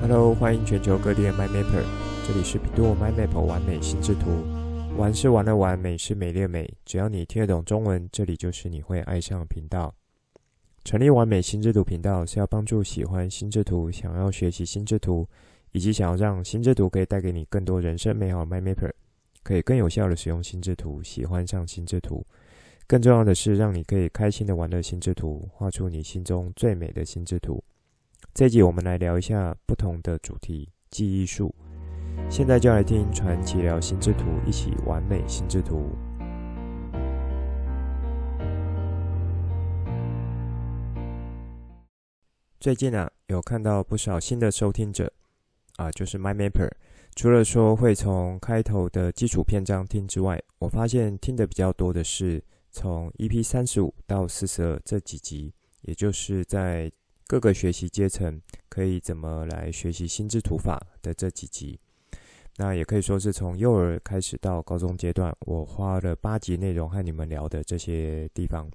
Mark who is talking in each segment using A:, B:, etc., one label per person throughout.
A: Hello，欢迎全球各地的 My Mapper，这里是 bEDUO My Map 完美心智图。玩是玩的玩，美是美丽的美，只要你听得懂中文，这里就是你会爱上的频道。成立完美心智图频道是要帮助喜欢心智图、想要学习心智图，以及想要让心智图可以带给你更多人生美好的 My Mapper，可以更有效的使用心智图，喜欢上心智图。更重要的是，让你可以开心的玩乐心智图，画出你心中最美的心智图。这集我们来聊一下不同的主题，记忆术。现在就来听传奇聊心智图，一起完美心智图。最近啊，有看到不少新的收听者啊，就是 My Mapper。除了说会从开头的基础篇章听之外，我发现听的比较多的是。从 EP 三十五到四十二这几集，也就是在各个学习阶层可以怎么来学习心智图法的这几集，那也可以说是从幼儿开始到高中阶段，我花了八集内容和你们聊的这些地方。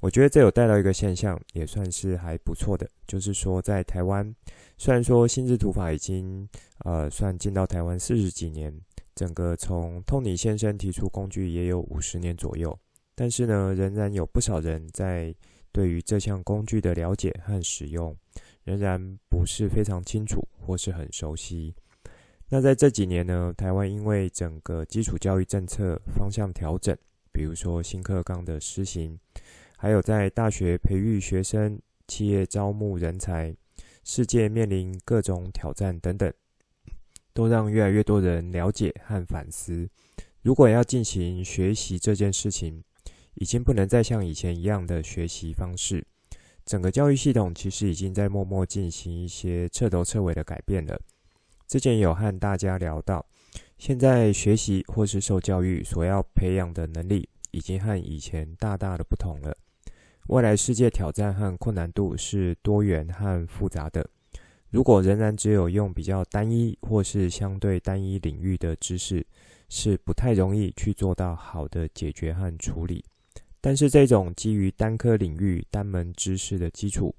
A: 我觉得这有带到一个现象，也算是还不错的，就是说在台湾，虽然说心智图法已经呃算进到台湾四十几年，整个从托尼先生提出工具也有五十年左右。但是呢，仍然有不少人在对于这项工具的了解和使用，仍然不是非常清楚或是很熟悉。那在这几年呢，台湾因为整个基础教育政策方向调整，比如说新课纲的施行，还有在大学培育学生、企业招募人才、世界面临各种挑战等等，都让越来越多人了解和反思，如果要进行学习这件事情。已经不能再像以前一样的学习方式，整个教育系统其实已经在默默进行一些彻头彻尾的改变了。之前有和大家聊到，现在学习或是受教育所要培养的能力，已经和以前大大的不同了。未来世界挑战和困难度是多元和复杂的。如果仍然只有用比较单一或是相对单一领域的知识，是不太容易去做到好的解决和处理。但是这种基于单科领域、单门知识的基础，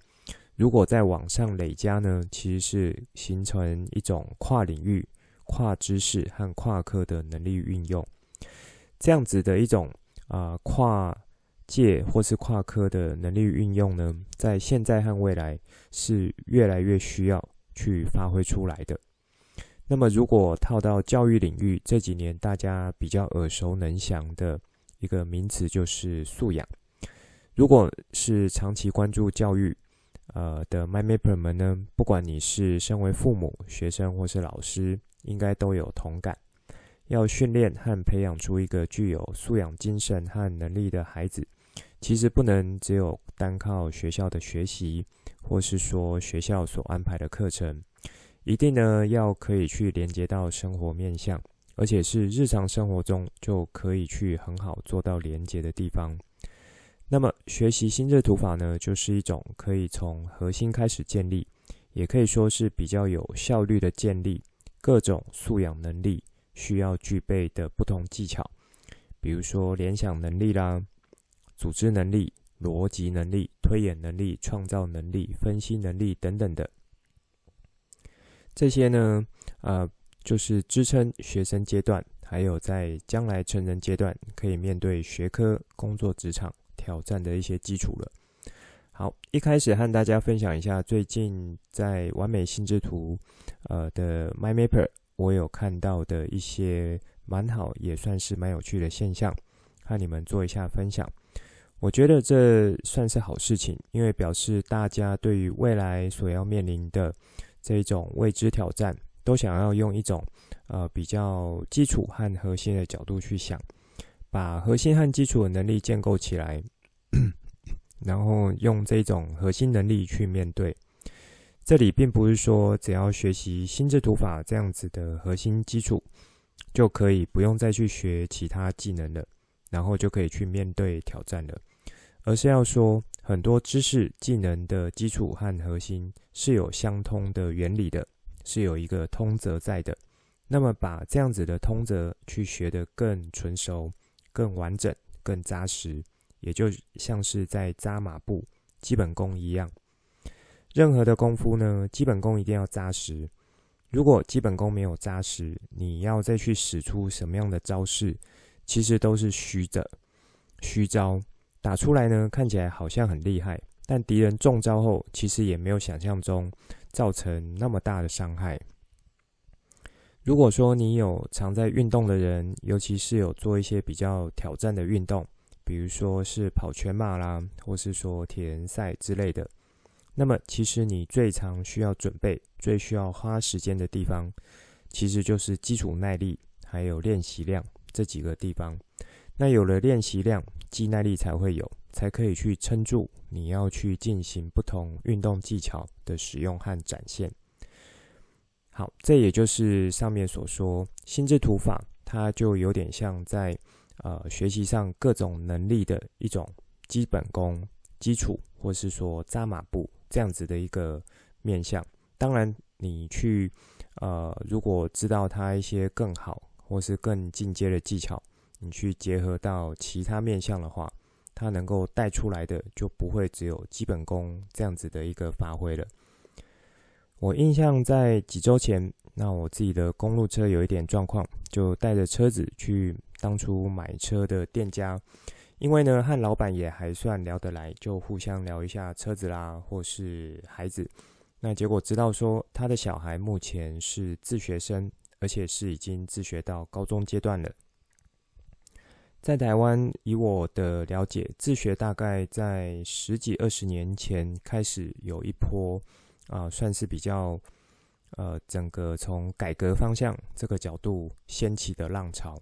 A: 如果再往上累加呢，其实是形成一种跨领域、跨知识和跨科的能力运用。这样子的一种啊、跨界或是跨科的能力运用呢，在现在和未来是越来越需要去发挥出来的。那么，如果套到教育领域，这几年大家比较耳熟能详的。一个名词就是素养。如果是长期关注教育，呃的 MyMapper 们呢，不管你是身为父母、学生或是老师，应该都有同感。要训练和培养出一个具有素养精神和能力的孩子，其实不能只有单靠学校的学习，或是说学校所安排的课程，一定呢要可以去连接到生活面向。而且是日常生活中就可以去很好做到连接的地方。那么学习心智图法呢，就是一种可以从核心开始建立，也可以说是比较有效率的建立各种素养能力需要具备的不同技巧，比如说联想能力啦、组织能力、逻辑能力、推演能力、创造能力、分析能力等等的。这些呢，呃。就是支撑学生阶段，还有在将来成人阶段可以面对学科、工作、职场挑战的一些基础了。好，一开始和大家分享一下最近在完美心智图呃的 My Mapper，我有看到的一些蛮好，也算是蛮有趣的现象，和你们做一下分享。我觉得这算是好事情，因为表示大家对于未来所要面临的这种未知挑战。都想要用一种呃比较基础和核心的角度去想，把核心和基础的能力建构起来，然后用这种核心能力去面对。这里并不是说只要学习心智图法这样子的核心基础，就可以不用再去学其他技能了，然后就可以去面对挑战了，而是要说很多知识技能的基础和核心是有相通的原理的。是有一个通则在的，那么把这样子的通则去学得更纯熟、更完整、更扎实，也就像是在扎马步基本功一样。任何的功夫呢，基本功一定要扎实。如果基本功没有扎实，你要再去使出什么样的招式，其实都是虚的，虚招。打出来呢，看起来好像很厉害，但敌人中招后，其实也没有想象中造成那么大的伤害。如果说你有常在运动的人，尤其是有做一些比较挑战的运动，比如说是跑全马啦，或是说铁人赛之类的，那么其实你最常需要准备、最需要花时间的地方，其实就是基础耐力还有练习量这几个地方。那有了练习量，肌耐力才会有，才可以去撑住你要去进行不同运动技巧的使用和展现。好，这也就是上面所说心智图法，它就有点像在呃学习上各种能力的一种基本功、基础，或是说扎马步这样子的一个面向。当然，你去呃如果知道它一些更好或是更进阶的技巧，你去结合到其他面向的话，他能够带出来的就不会只有基本功这样子的一个发挥了。我印象在几周前，那我自己的公路车有一点状况，就带着车子去当初买车的店家，因为呢和老板也还算聊得来，就互相聊一下车子啦，或是孩子。那结果知道说他的小孩目前是自学生，而且是已经自学到高中阶段了。在台湾，以我的了解，自学大概在十几二十年前开始有一波。啊，算是比较，呃，整个从改革方向这个角度掀起的浪潮。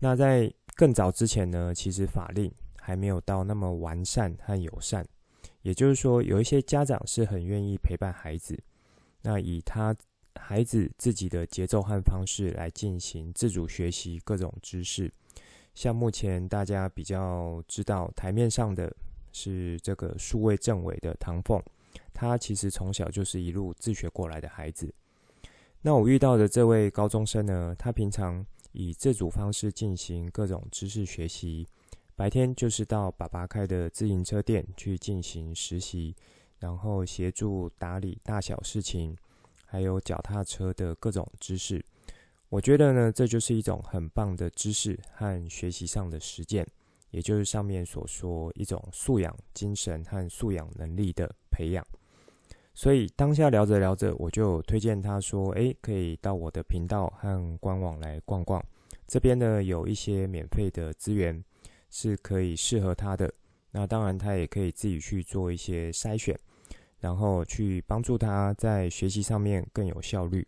A: 那在更早之前呢，其实法令还没有到那么完善和友善。也就是说，有一些家长是很愿意陪伴孩子，那以他孩子自己的节奏和方式来进行自主学习各种知识。像目前大家比较知道台面上的是这个数位政委的唐凤。他其实从小就是一路自学过来的孩子。那我遇到的这位高中生呢，他平常以自主方式进行各种知识学习，白天就是到爸爸开的自行车店去进行实习，然后协助打理大小事情，还有脚踏车的各种知识。我觉得呢，这就是一种很棒的知识和学习上的实践。也就是上面所说一种素养精神和素养能力的培养，所以当下聊着聊着，我就推荐他说：“诶，可以到我的频道和官网来逛逛，这边呢有一些免费的资源是可以适合他的。那当然，他也可以自己去做一些筛选，然后去帮助他在学习上面更有效率。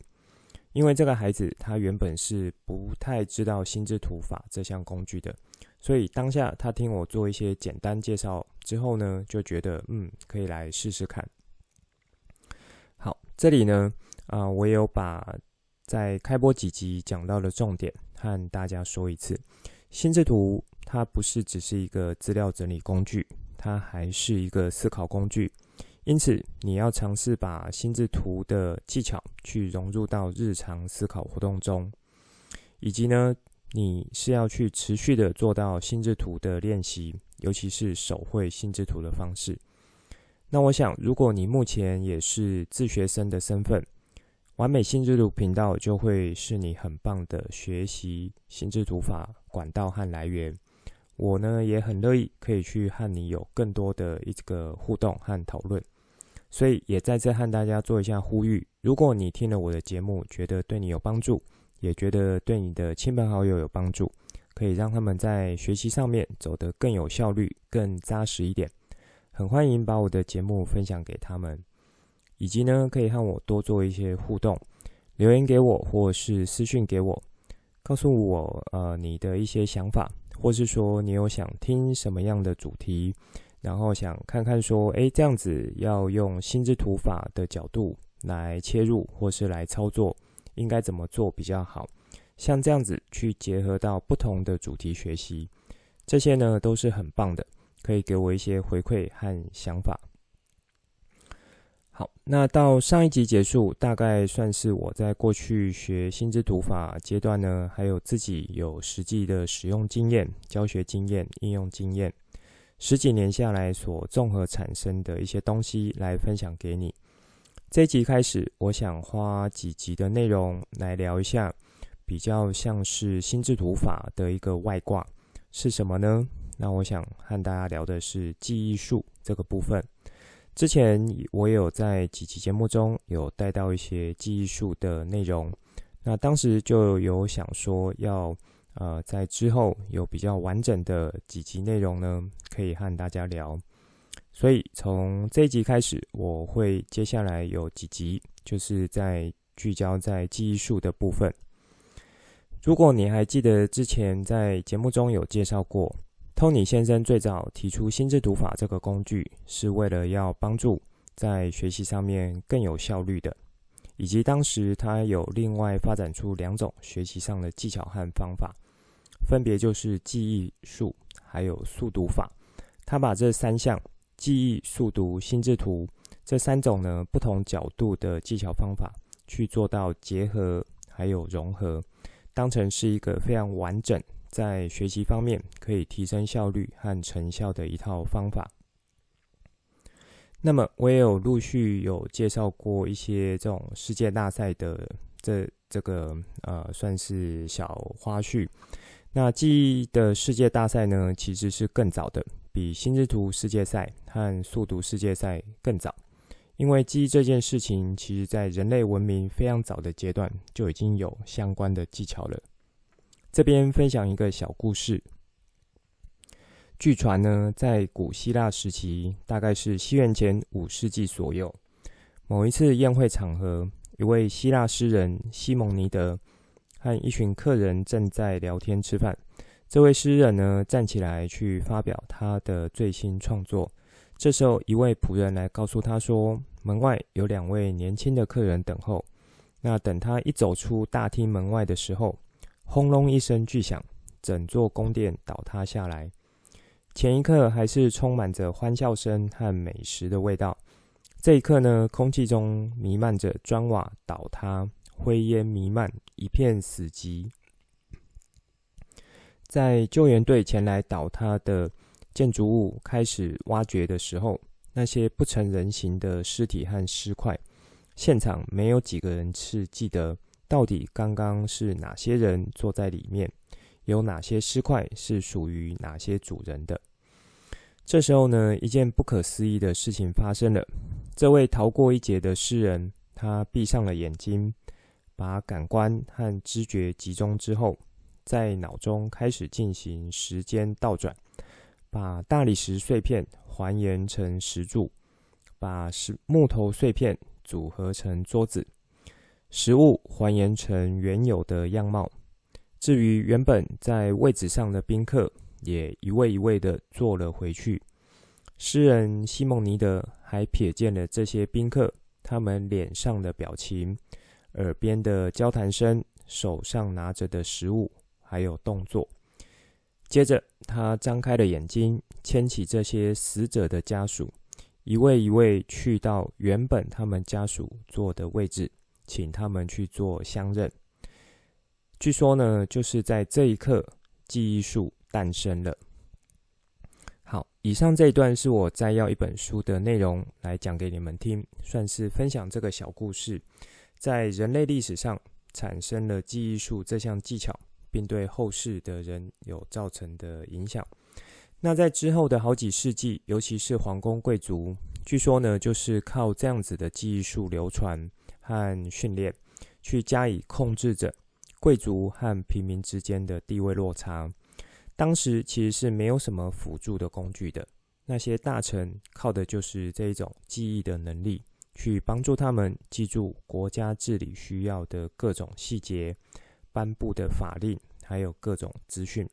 A: 因为这个孩子他原本是不太知道心智图法这项工具的。”所以当下他听我做一些简单介绍之后呢，就觉得嗯，可以来试试看。好，这里呢啊、我有把在开播几集讲到的重点和大家说一次。心智图它不是只是一个资料整理工具，它还是一个思考工具。因此，你要尝试把心智图的技巧去融入到日常思考活动中，以及呢。你是要去持续的做到心智图的练习，尤其是手绘心智图的方式。那我想，如果你目前也是自学生的身份，完美心智图频道就会是你很棒的学习心智图法管道和来源。我呢也很乐意可以去和你有更多的一个互动和讨论，所以也在这和大家做一下呼吁：如果你听了我的节目，觉得对你有帮助。也觉得对你的亲朋好友有帮助，可以让他们在学习上面走得更有效率、更扎实一点。很欢迎把我的节目分享给他们，以及呢，可以和我多做一些互动，留言给我，或是私讯给我，告诉我呃你的一些想法，或是说你有想听什么样的主题，然后想看看说，诶，这样子要用心智图法的角度来切入，或是来操作。应该怎么做比较好？像这样子去结合到不同的主题学习，这些呢都是很棒的，可以给我一些回馈和想法。好，那到上一集结束，大概算是我在过去学心智图法阶段呢，还有自己有实际的使用经验、教学经验、应用经验。十几年下来所综合产生的一些东西来分享给你。这一集开始，我想花几集的内容来聊一下，比较像是心智图法的一个外挂是什么呢？那我想和大家聊的是记忆术这个部分。之前我有在几期节目中有带到一些记忆术的内容，那当时就有想说要呃在之后有比较完整的几集内容呢，可以和大家聊。所以从这一集开始，我会接下来有几集就是在聚焦在记忆术的部分。如果你还记得之前在节目中有介绍过。托尼先生最早提出心智读法这个工具，是为了要帮助在学习上面更有效率的，以及当时他有另外发展出两种学习上的技巧和方法，分别就是记忆术还有速读法。他把这三项记忆、速读、心智图这三种呢不同角度的技巧方法去做到结合还有融合，当成是一个非常完整。在学习方面可以提升效率和成效的一套方法。那么我也有陆续有介绍过一些这种世界大赛的这这个呃算是小花絮。那记忆的世界大赛呢，其实是更早的，比心之图世界赛和速读世界赛更早。因为记忆这件事情，其实在人类文明非常早的阶段就已经有相关的技巧了。这边分享一个小故事。据传呢，在古希腊时期，大概是西元前五世纪左右，某一次宴会场合，一位希腊诗人西蒙尼德和一群客人正在聊天吃饭。这位诗人呢，站起来去发表他的最新创作。这时候，一位仆人来告诉他说，门外有两位年轻的客人等候。那等他一走出大厅门外的时候，轰隆一声巨响，整座宫殿倒塌下来。前一刻还是充满着欢笑声和美食的味道，这一刻呢，空气中弥漫着砖瓦倒塌、灰烟弥漫、一片死寂。在救援队前来倒塌的建筑物开始挖掘的时候，那些不成人形的尸体和尸块，现场没有几个人是记得。到底刚刚是哪些人坐在里面？有哪些尸块是属于哪些主人的？这时候呢，一件不可思议的事情发生了。这位逃过一劫的诗人，他闭上了眼睛，把感官和知觉集中之后，在脑中开始进行时间倒转，把大理石碎片还原成石柱，把石木头碎片组合成桌子。食物还原成原有的样貌，至于原本在位置上的宾客，也一位一位的坐了回去。诗人西蒙尼德还瞥见了这些宾客，他们脸上的表情、耳边的交谈声、手上拿着的食物，还有动作。接着，他张开了眼睛，牵起这些死者的家属，一位一位去到原本他们家属坐的位置。请他们去做相认。据说呢，就是在这一刻，记忆术诞生了。好，以上这一段是我摘要一本书的内容来讲给你们听，算是分享这个小故事，在人类历史上产生了记忆术这项技巧，并对后世的人有造成的影响。那在之后的好几世纪，尤其是皇宫贵族，据说呢，就是靠这样子的记忆术流传。和训练，去加以控制着贵族和平民之间的地位落差。当时其实是没有什么辅助的工具的，那些大臣靠的就是这一种记忆的能力，去帮助他们记住国家治理需要的各种细节、颁布的法令，还有各种资讯。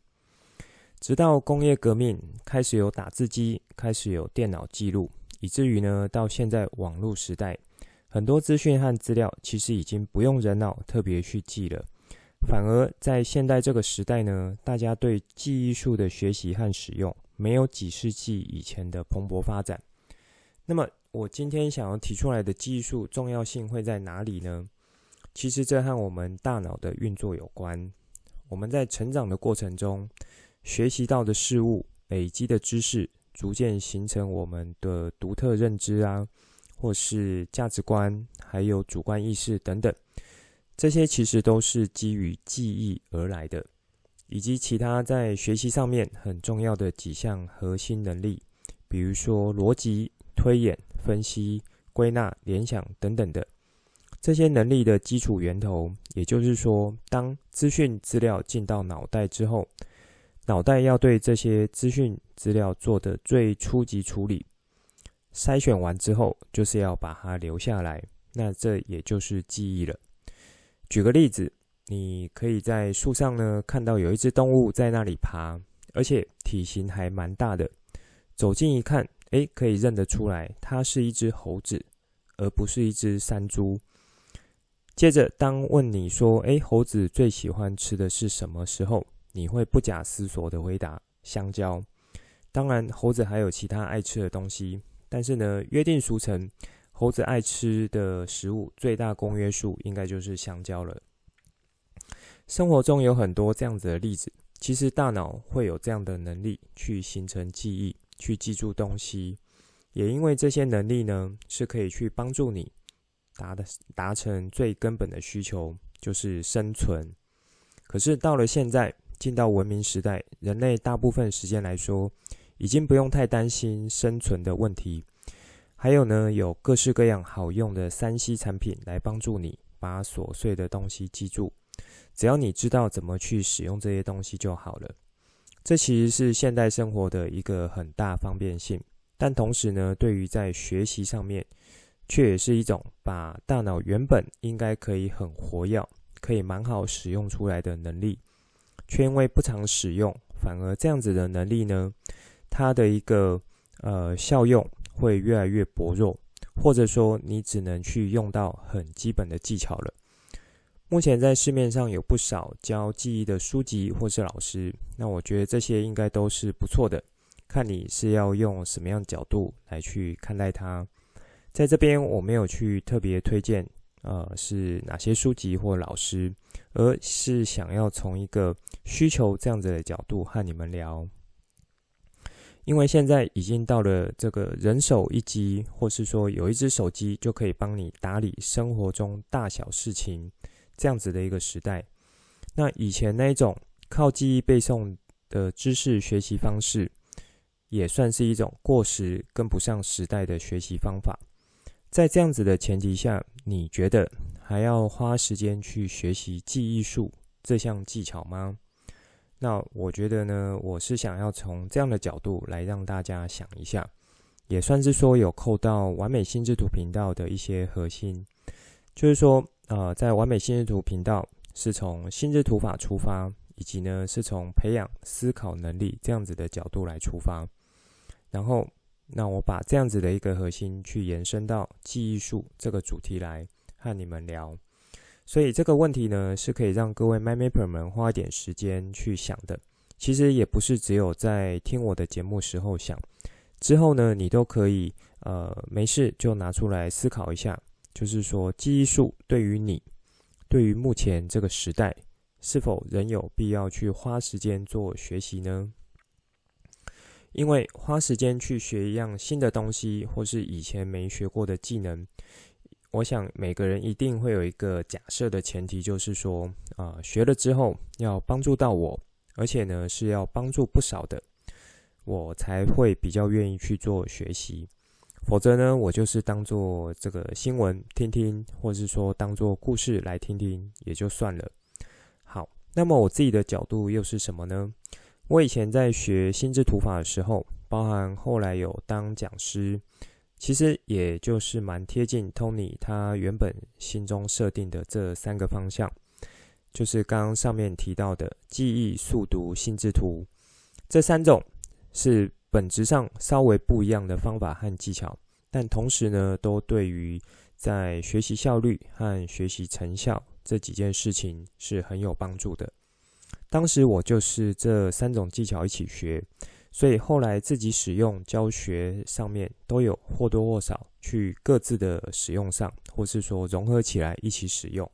A: 直到工业革命开始有打字机，开始有电脑记录，以至于呢，到现在网络时代。很多资讯和资料其实已经不用人脑特别去记了，反而在现代这个时代呢，大家对记忆术的学习和使用没有几世纪以前的蓬勃发展。那么，我今天想要提出来的技术重要性会在哪里呢？其实这和我们大脑的运作有关。我们在成长的过程中学习到的事物、累积的知识，逐渐形成我们的独特认知啊，或是价值观，还有主观意识等等。这些其实都是基于记忆而来的，以及其他在学习上面很重要的几项核心能力，比如说逻辑、推演、分析、归纳、联想等等的。这些能力的基础源头，也就是说，当资讯资料进到脑袋之后，脑袋要对这些资讯资料做的最初级处理，筛选完之后，就是要把它留下来。那这也就是记忆了。举个例子，你可以在树上呢看到有一只动物在那里爬，而且体型还蛮大的。走近一看，诶，可以认得出来，它是一只猴子，而不是一只山猪。接着，当问你说：“诶，猴子最喜欢吃的是什么？”时候，你会不假思索的回答：“香蕉。”当然，猴子还有其他爱吃的东西，但是呢，约定俗成，猴子爱吃的食物最大公约数应该就是香蕉了。生活中有很多这样子的例子，其实大脑会有这样的能力去形成记忆，去记住东西，也因为这些能力呢，是可以去帮助你。达的达成最根本的需求就是生存。可是到了现在，进到文明时代，人类大部分时间来说，已经不用太担心生存的问题。还有呢，有各式各样好用的 3C 产品来帮助你把琐碎的东西记住。只要你知道怎么去使用这些东西就好了。这其实是现代生活的一个很大方便性，但同时呢，对于在学习上面，却也是一种把大脑原本应该可以很活跃、可以蛮好使用出来的能力，却因为不常使用，反而这样子的能力呢，它的一个呃效用会越来越薄弱，或者说你只能去用到很基本的技巧了。目前在市面上有不少教记忆的书籍或是老师，那我觉得这些应该都是不错的，看你是要用什么样的角度来去看待它。在这边，我没有去特别推荐，呃，是哪些书籍或老师，而是想要从一个需求这样子的角度和你们聊。因为现在已经到了这个人手一机，或是说有一只手机就可以帮你打理生活中大小事情这样子的一个时代。那以前那一种靠记忆背诵的知识学习方式，也算是一种过时、跟不上时代的学习方法。在这样子的前提下，你觉得还要花时间去学习记忆术这项技巧吗？那我觉得呢，我是想要从这样的角度来让大家想一下，也算是说有扣到完美心智图频道的一些核心，就是说，呃，在完美心智图频道是从心智图法出发，以及呢是从培养思考能力这样子的角度来出发，然后。那我把这样子的一个核心去延伸到记忆术这个主题来和你们聊，所以这个问题呢是可以让各位 MyMapper 们花一点时间去想的。其实也不是只有在听我的节目时候想，之后呢你都可以呃没事就拿出来思考一下，就是说记忆术对于你，对于目前这个时代，是否仍有必要去花时间做学习呢？因为花时间去学一样新的东西，或是以前没学过的技能，我想每个人一定会有一个假设的前提，就是说，啊、学了之后要帮助到我，而且呢是要帮助不少的，我才会比较愿意去做学习。否则呢，我就是当做这个新闻听听，或是说当做故事来听听也就算了。好，那么我自己的角度又是什么呢？我以前在学心智图法的时候，包含后来有当讲师，其实也就是蛮贴近 Tony 他原本心中设定的这三个方向，就是刚刚上面提到的记忆、速读、心智图这三种，是本质上稍微不一样的方法和技巧，但同时呢，都对于在学习效率和学习成效这几件事情是很有帮助的。当时我就是这三种技巧一起学，所以后来自己使用教学上面都有或多或少去各自的使用上，或是说融合起来一起使用。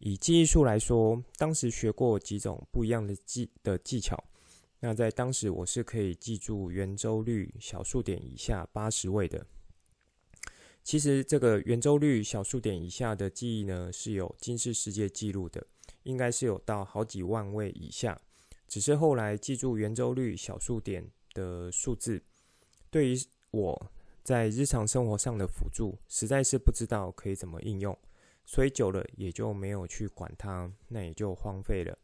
A: 以记忆术来说，当时学过几种不一样的技的技巧，那在当时我是可以记住圆周率小数点以下八十位的。其实这个圆周率小数点以下的记忆呢，是有金氏世界纪录的，应该是有到好几万位以下。只是后来记住圆周率小数点的数字，对于我在日常生活上的辅助，实在是不知道可以怎么应用，所以久了也就没有去管它，那也就荒废了。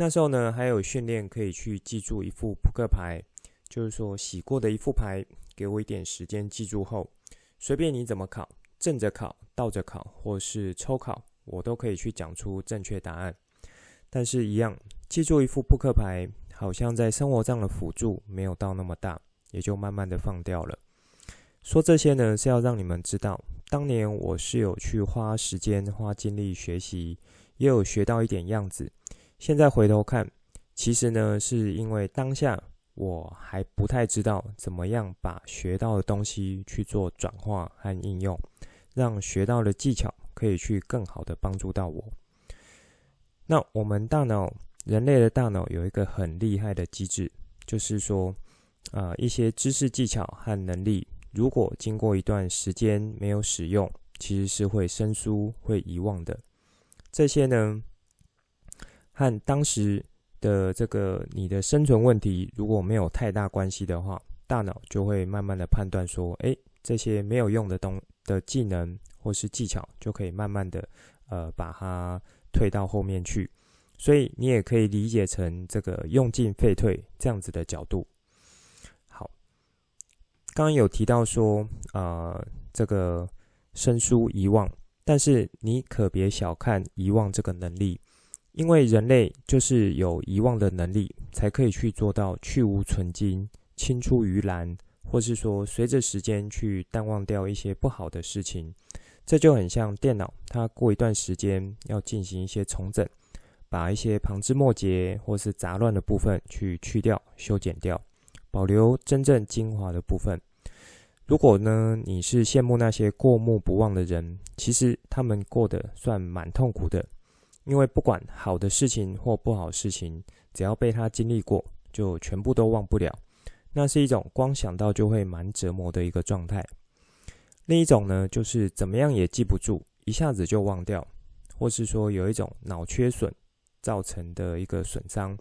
A: 那时候呢，还有训练可以去记住一副扑克牌，就是说洗过的一副牌，给我一点时间记住后。随便你怎么考，正着考、倒着考，或是抽考，我都可以去讲出正确答案。但是，一样记住一副扑克牌，好像在生活上的辅助没有到那么大，也就慢慢的放掉了。说这些呢，是要让你们知道，当年我是有去花时间、花精力学习，也有学到一点样子。现在回头看，其实呢，是因为当下。我还不太知道怎么样把学到的东西去做转化和应用，让学到的技巧可以去更好的帮助到我。那我们大脑，人类的大脑有一个很厉害的机制，就是说，啊，一些知识技巧和能力，如果经过一段时间没有使用，其实是会生疏、会遗忘的。这些呢，和当时。的这个你的生存问题如果没有太大关系的话，大脑就会慢慢的判断说，诶，这些没有用的东的技能或是技巧，就可以慢慢的呃把它退到后面去。所以你也可以理解成这个用进废退这样子的角度。好，刚刚有提到说，呃，这个生疏遗忘，但是你可别小看遗忘这个能力。因为人类就是有遗忘的能力，才可以去做到去芜存菁、青出于蓝，或是说随着时间去淡忘掉一些不好的事情。这就很像电脑，它过一段时间要进行一些重整，把一些旁枝末节或是杂乱的部分去去掉、修剪掉，保留真正精华的部分。如果呢，你是羡慕那些过目不忘的人，其实他们过得算蛮痛苦的。因为不管好的事情或不好事情，只要被他经历过，就全部都忘不了。那是一种光想到就会蛮折磨的一个状态。另一种呢，就是怎么样也记不住，一下子就忘掉，或是说有一种脑缺损造成的一个损伤。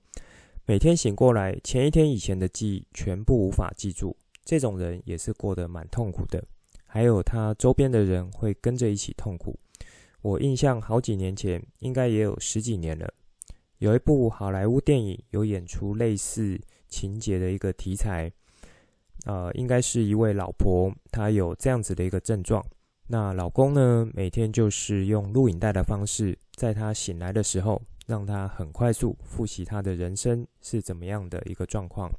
A: 每天醒过来，前一天以前的记忆全部无法记住，这种人也是过得蛮痛苦的。还有他周边的人会跟着一起痛苦。我印象好几年前，应该也有十几年了。有一部好莱坞电影有演出类似情节的一个题材，呃，应该是一位老婆，她有这样子的一个症状。那老公呢，每天就是用录影带的方式，在她醒来的时候，让她很快速复习她的人生是怎么样的一个状况，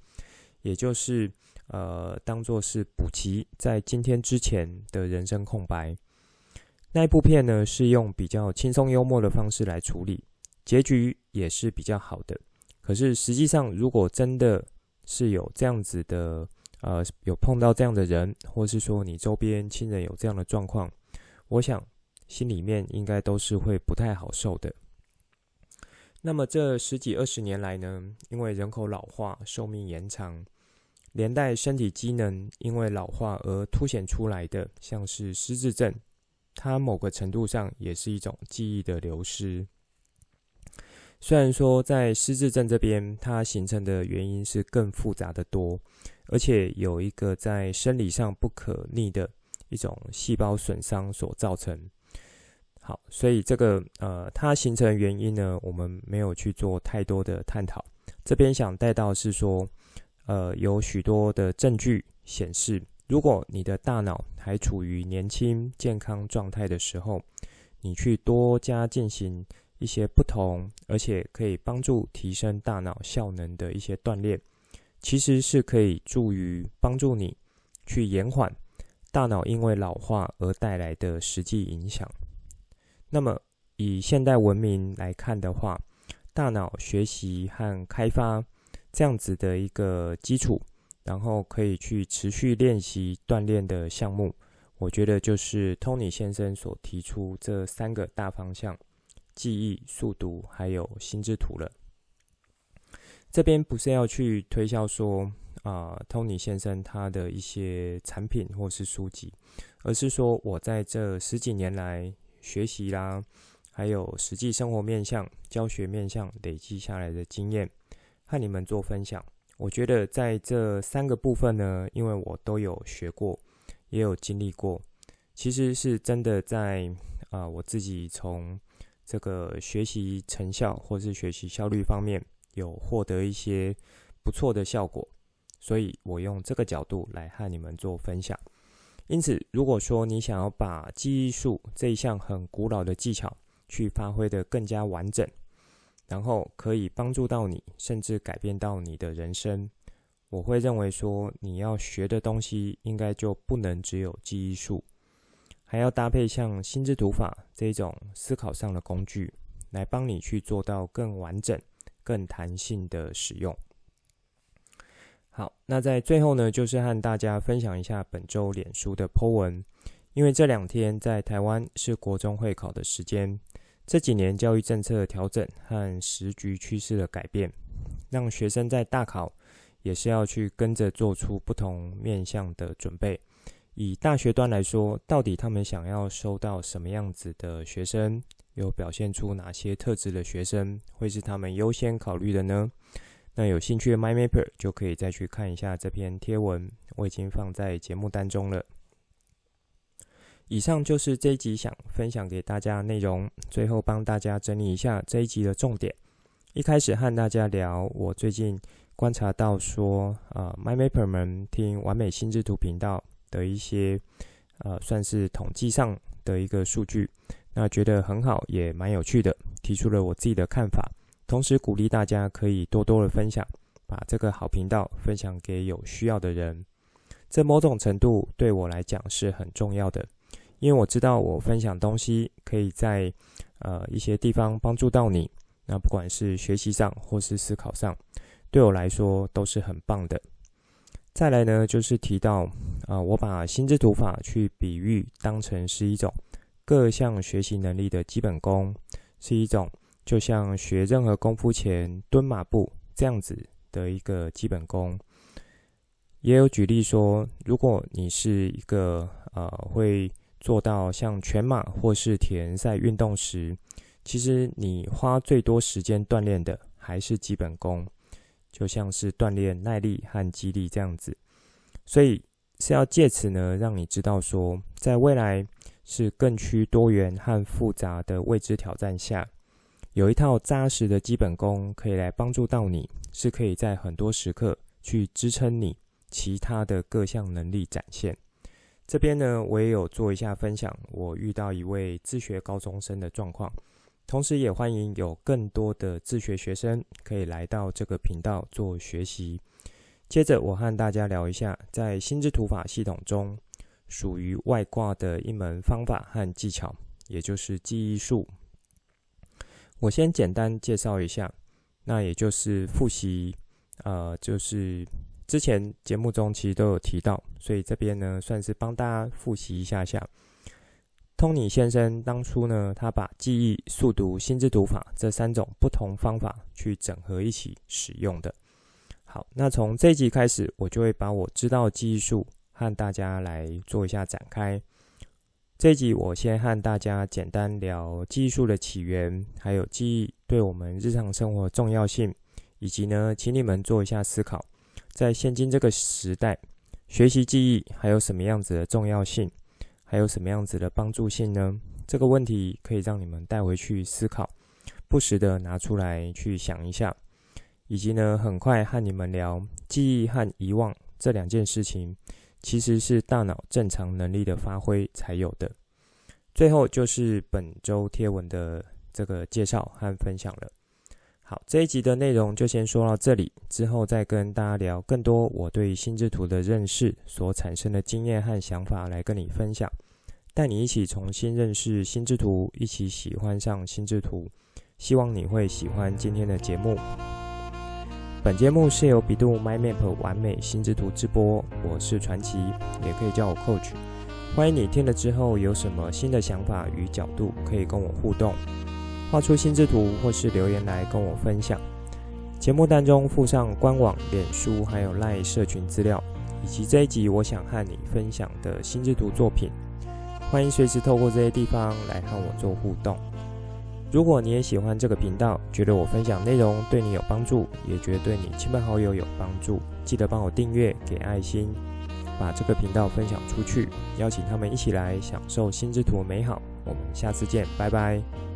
A: 也就是呃，当做是补齐在今天之前的人生空白。那一部片呢，是用比较轻松幽默的方式来处理，结局也是比较好的。可是实际上，如果真的是有这样子的，呃，有碰到这样的人，或是说你周边亲人有这样的状况，我想心里面应该都是会不太好受的。那么这十几二十年来呢，因为人口老化、寿命延长，连带身体机能因为老化而凸显出来的，像是失智症。它某个程度上也是一种记忆的流失。虽然说在失智症这边，它形成的原因是更复杂的多，而且有一个在生理上不可逆的一种细胞损伤所造成。好，所以这个呃，它形成原因呢，我们没有去做太多的探讨。这边想带到是说，呃，有许多的证据显示。如果你的大脑还处于年轻健康状态的时候，你去多加进行一些不同，而且可以帮助提升大脑效能的一些锻炼，其实是可以助于帮助你去延缓大脑因为老化而带来的实际影响。那么以现代文明来看的话，大脑学习和开发这样子的一个基础。然后可以去持续练习锻炼的项目，我觉得就是 Tony 先生所提出这三个大方向：记忆、速读，还有心智图了。这边不是要去推销说啊，Tony 先生他的一些产品或是书籍，而是说我在这十几年来学习啦，还有实际生活面向、教学面向累积下来的经验，和你们做分享。我觉得在这三个部分呢，因为我都有学过，也有经历过，其实是真的在啊、我自己从这个学习成效或是学习效率方面有获得一些不错的效果，所以我用这个角度来和你们做分享。因此，如果说你想要把记忆术这一项很古老的技巧去发挥得更加完整，然后可以帮助到你，甚至改变到你的人生。我会认为说，你要学的东西应该就不能只有记忆术，还要搭配像心智图法这种思考上的工具，来帮你去做到更完整、更弹性的使用。好，那在最后呢，就是和大家分享一下本周脸书的 po 文，因为这两天在台湾是国中会考的时间。这几年教育政策的调整和时局趋势的改变，让学生在大考也是要去跟着做出不同面向的准备。以大学端来说，到底他们想要收到什么样子的学生，有表现出哪些特质的学生，会是他们优先考虑的呢？那有兴趣的 MyMapper 就可以再去看一下这篇贴文，我已经放在节目当中了。以上就是这一集想分享给大家的内容。最后帮大家整理一下这一集的重点。一开始和大家聊，我最近观察到说，呃，MyMapper 们听完美心智图频道的一些，呃，算是统计上的一个数据，那觉得很好，也蛮有趣的，提出了我自己的看法，同时鼓励大家可以多多的分享，把这个好频道分享给有需要的人。这某种程度对我来讲是很重要的。因为我知道我分享东西可以在呃一些地方帮助到你，那不管是学习上或是思考上，对我来说都是很棒的。再来呢，就是提到啊、我把心智图法去比喻当成是一种各项学习能力的基本功，是一种就像学任何功夫前蹲马步这样子的一个基本功。也有举例说，如果你是一个呃会做到像全马或是铁人赛运动时，其实你花最多时间锻炼的还是基本功，就像是锻炼耐力和肌力这样子。所以是要借此呢，让你知道说，在未来是更趋多元和复杂的未知挑战下，有一套扎实的基本功可以来帮助到你，是可以在很多时刻去支撑你其他的各项能力展现。这边呢，我也有做一下分享。我遇到一位自学高中生的状况，同时也欢迎有更多的自学学生可以来到这个频道做学习。接着，我和大家聊一下，在心智图法系统中，属于外挂的一门方法和技巧，也就是记忆术。我先简单介绍一下，那也就是复习，呃，就是。之前节目中其实都有提到，所以这边呢算是帮大家复习一下下。托尼先生当初呢，他把记忆、速读、心智读法这三种不同方法去整合一起使用的。好，那从这集开始，我就会把我知道的记忆术和大家来做一下展开。这集我先和大家简单聊记忆术的起源，还有记忆对我们日常生活的重要性，以及呢，请你们做一下思考。在现今这个时代，学习记忆还有什么样子的重要性？还有什么样子的帮助性呢？这个问题可以让你们带回去思考，不时的拿出来去想一下，以及呢，很快和你们聊记忆和遗忘这两件事情，其实是大脑正常能力的发挥才有的。最后就是本周贴文的这个介绍和分享了。好，这一集的内容就先说到这里，之后再跟大家聊更多我对心智图的认识所产生的经验和想法来跟你分享，带你一起重新认识心智图，一起喜欢上心智图。希望你会喜欢今天的节目。本节目是由百度 MyMap 完美心智图直播，我是传奇，也可以叫我 Coach。欢迎你听了之后有什么新的想法与角度，可以跟我互动。画出心智图，或是留言来跟我分享。节目当中附上官网、脸书还有赖社群资料，以及这一集我想和你分享的心智图作品。欢迎随时透过这些地方来和我做互动。如果你也喜欢这个频道，觉得我分享内容对你有帮助，也觉得对你亲朋好友有帮助，记得帮我订阅、给爱心，把这个频道分享出去，邀请他们一起来享受心之图的美好。我们下次见，拜拜。